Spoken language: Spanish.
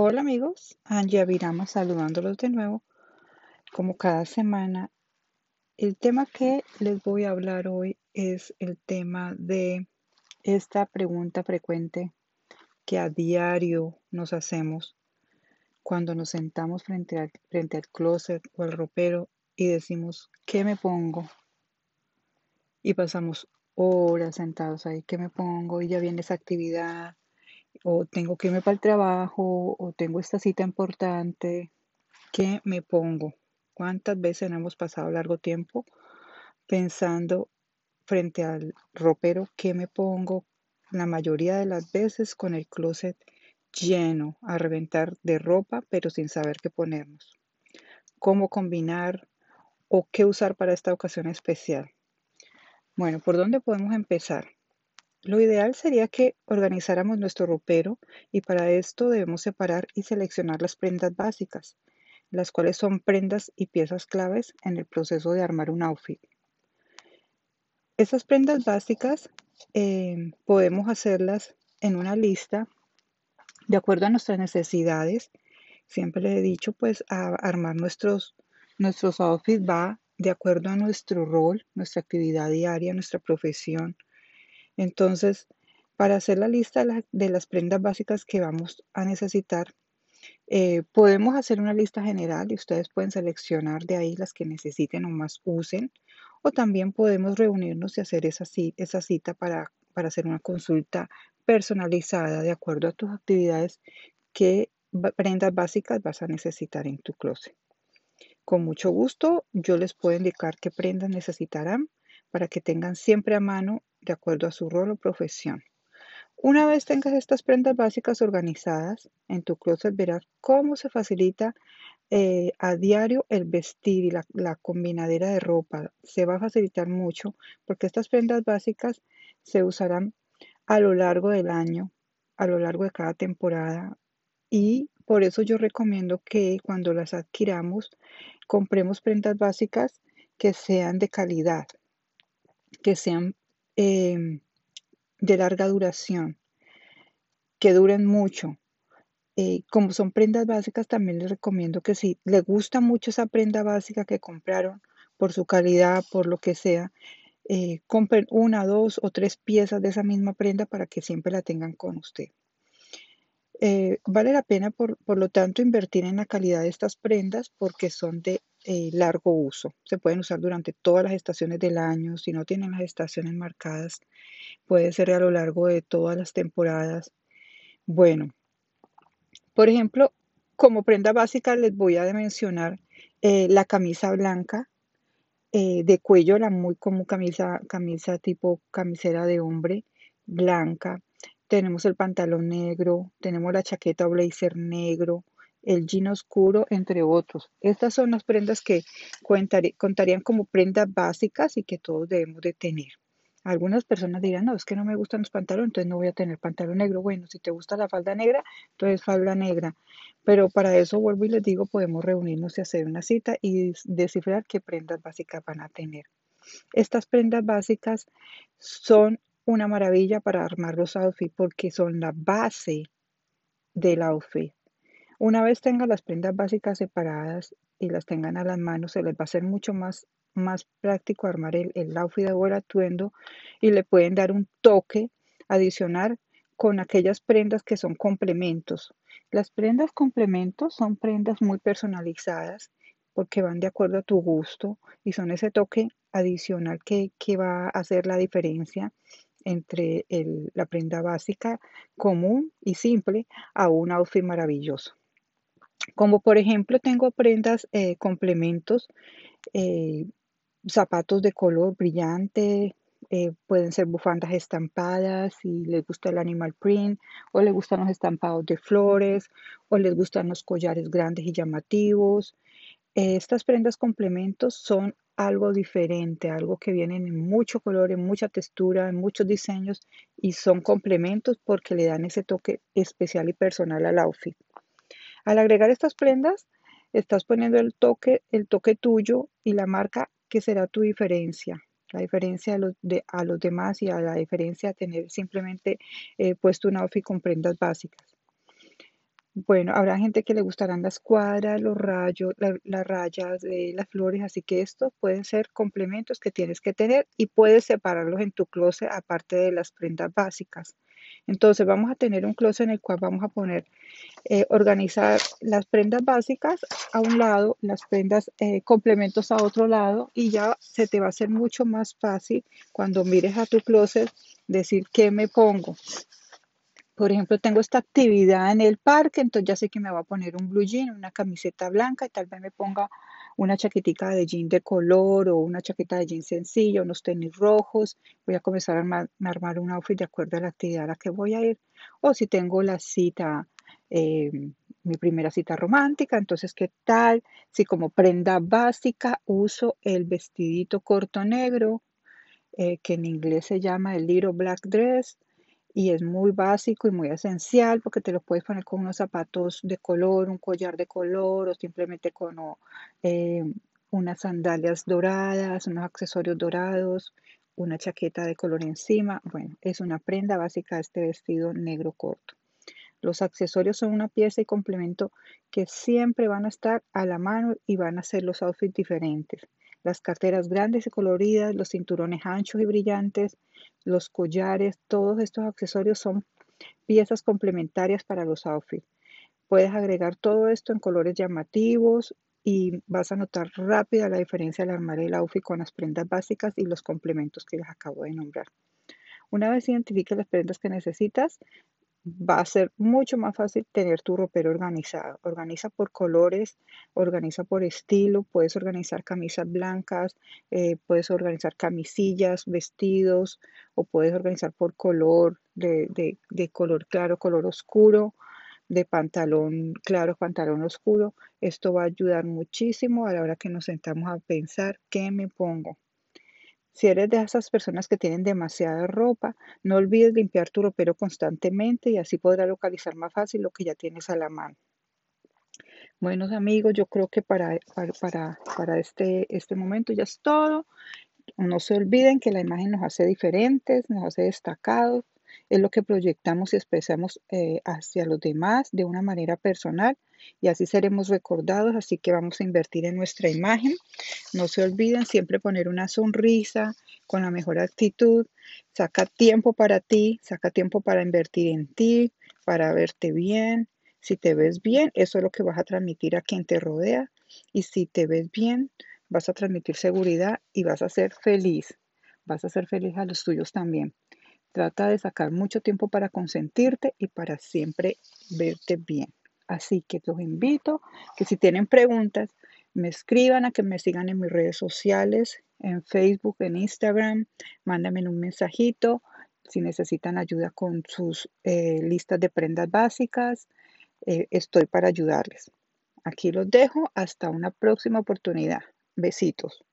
Hola amigos, Angie Avirama saludándolos de nuevo. Como cada semana, el tema que les voy a hablar hoy es el tema de esta pregunta frecuente que a diario nos hacemos cuando nos sentamos frente al, frente al closet o al ropero y decimos, ¿qué me pongo? Y pasamos horas sentados ahí, ¿qué me pongo? Y ya viene esa actividad, o tengo que irme para el trabajo, o tengo esta cita importante, ¿qué me pongo? ¿Cuántas veces hemos pasado largo tiempo pensando frente al ropero qué me pongo? La mayoría de las veces con el closet lleno a reventar de ropa, pero sin saber qué ponernos. ¿Cómo combinar o qué usar para esta ocasión especial? Bueno, ¿por dónde podemos empezar? Lo ideal sería que organizáramos nuestro ropero y para esto debemos separar y seleccionar las prendas básicas, las cuales son prendas y piezas claves en el proceso de armar un outfit. Esas prendas básicas eh, podemos hacerlas en una lista de acuerdo a nuestras necesidades. Siempre le he dicho, pues, a armar nuestros, nuestros outfits va de acuerdo a nuestro rol, nuestra actividad diaria, nuestra profesión. Entonces, para hacer la lista de, las prendas básicas que vamos a necesitar, eh, podemos hacer una lista general y ustedes pueden seleccionar de ahí las que necesiten o más usen. O también podemos reunirnos y hacer esa, cita para, para hacer una consulta personalizada de acuerdo a tus actividades qué prendas básicas vas a necesitar en tu closet. Con mucho gusto yo les puedo indicar qué prendas necesitarán para que tengan siempre a mano de acuerdo a su rol o profesión. Una vez tengas estas prendas básicas organizadas en tu closet, verás cómo se facilita eh, a diario el vestir y la, la, combinadera de ropa. Se va a facilitar mucho porque estas prendas básicas se usarán a lo largo del año, a lo largo de cada temporada. Y por eso yo recomiendo que cuando las adquiramos, compremos prendas básicas que sean de calidad, que sean em, de larga duración, que duren mucho. Eh, como son prendas básicas, también les recomiendo que si les gusta mucho esa prenda básica que compraron por su calidad, por lo que sea, eh, compren una, dos o tres piezas de esa misma prenda para que siempre la tengan con usted. Eh, vale la pena, por, lo tanto, invertir en la calidad de estas prendas porque son de eh, largo uso. Se pueden usar durante todas las estaciones del año. Si no tienen las estaciones marcadas, puede ser a lo largo de todas las temporadas. Bueno, por ejemplo, como prenda básica les voy a mencionar eh, la camisa blanca de cuello, la muy común camisa, camisa tipo camisera de hombre blanca tenemos el pantalón negro, tenemos la chaqueta o blazer negro, el jean oscuro, entre otros. Estas son las prendas que contarían como prendas básicas y que todos debemos de tener. Algunas personas dirán, no, es que no me gustan los pantalones, entonces no voy a tener pantalón negro. Bueno, si te gusta la falda negra, entonces falda negra. Pero para eso vuelvo y les digo, podemos reunirnos y hacer una cita y descifrar qué prendas básicas van a tener. Estas prendas básicas son una maravilla para armar los outfits porque son la base del outfit. Una vez tengan las prendas básicas separadas y las tengan a las manos, se les va a hacer mucho más, más práctico armar el, el outfit de buen atuendo y le pueden dar un toque adicional con aquellas prendas que son complementos. Las prendas complementos son prendas muy personalizadas porque van de acuerdo a tu gusto y son ese toque adicional que, que va a hacer la diferencia entre la prenda básica común y simple a un outfit maravilloso. Como por ejemplo tengo prendas eh, complementos, eh, zapatos de color brillante, eh, pueden ser bufandas estampadas si les gusta el animal print o les gustan los estampados de flores o les gustan los collares grandes y llamativos. estas prendas complementos son algo diferente, algo que viene en mucho color, en mucha textura, en muchos diseños y son complementos porque le dan ese toque especial y personal al outfit. Al agregar estas prendas, estás poniendo el toque, el toque tuyo y la marca que será tu diferencia. La diferencia a los, de, a los demás y a la diferencia de tener simplemente eh, puesto un outfit con prendas básicas. Bueno, habrá gente que le gustarán las cuadras, los rayos, la- las rayas de las flores, así que estos pueden ser complementos que tienes que tener y puedes separarlos en tu closet aparte de las prendas básicas. Entonces vamos a tener un closet en el cual vamos a poner, eh, organizar las prendas básicas a un lado, las prendas eh, complementos a otro lado y ya se te va a hacer mucho más fácil cuando mires a tu closet decir qué me pongo. Por ejemplo, tengo esta actividad en el parque, entonces ya sé que me voy a poner un blue jean, una camiseta blanca y tal vez me ponga una chaquetica de jean de color o una chaqueta de jean sencilla, unos tenis rojos. Voy a comenzar a armar, a armar un outfit de acuerdo a la actividad a la que voy a ir. O si tengo la cita, eh, mi primera cita romántica, entonces, ¿qué tal? Si como prenda básica uso el vestidito corto negro, eh, que en inglés se llama el Little Black Dress y es muy básico y muy esencial porque te lo puedes poner con unos zapatos de color, un collar de color o simplemente con eh, unas sandalias doradas, unos accesorios dorados, una chaqueta de color encima. Bueno, es una prenda básica este vestido negro corto. Los accesorios son una pieza y complemento que siempre van a estar a la mano y van a ser los outfits diferentes. Las carteras grandes y coloridas, los cinturones anchos y brillantes, los collares, todos estos accesorios son piezas complementarias para los outfits. Puedes agregar todo esto en colores llamativos y vas a notar rápida la diferencia al armar el outfit con las prendas básicas y los complementos que les acabo de nombrar. Una vez identifiques las prendas que necesitas, va a ser mucho más fácil tener tu ropero organizado. Organiza por colores, organiza por estilo, puedes organizar camisas blancas, eh, puedes organizar camisillas, vestidos, o puedes organizar por color, de, de, de color claro, color oscuro, de pantalón claro, pantalón oscuro. Esto va a ayudar muchísimo a la hora que nos sentamos a pensar qué me pongo. Si eres de esas personas que tienen demasiada ropa, no olvides limpiar tu ropero constantemente y así podrás localizar más fácil lo que ya tienes a la mano. Buenos amigos, yo creo que para, para, para, para este, este momento ya es todo. No se olviden que la imagen nos hace diferentes, nos hace destacados, es lo que proyectamos y expresamos eh, hacia los demás de una manera personal y así seremos recordados, así que vamos a invertir en nuestra imagen. No se olviden siempre poner una sonrisa con la mejor actitud. Saca tiempo para ti, saca tiempo para invertir en ti, para verte bien. Si te ves bien, eso es lo que vas a transmitir a quien te rodea. Y si te ves bien, vas a transmitir seguridad y vas a ser feliz. Vas a ser feliz a los tuyos también. Trata de sacar mucho tiempo para consentirte y para siempre verte bien. Así que los invito que si tienen preguntas, me escriban a que me sigan en mis redes sociales, en Facebook, en Instagram, mándenme un mensajito si necesitan ayuda con sus eh, listas de prendas básicas. Eh, estoy para ayudarles. Aquí los dejo hasta una próxima oportunidad. Besitos.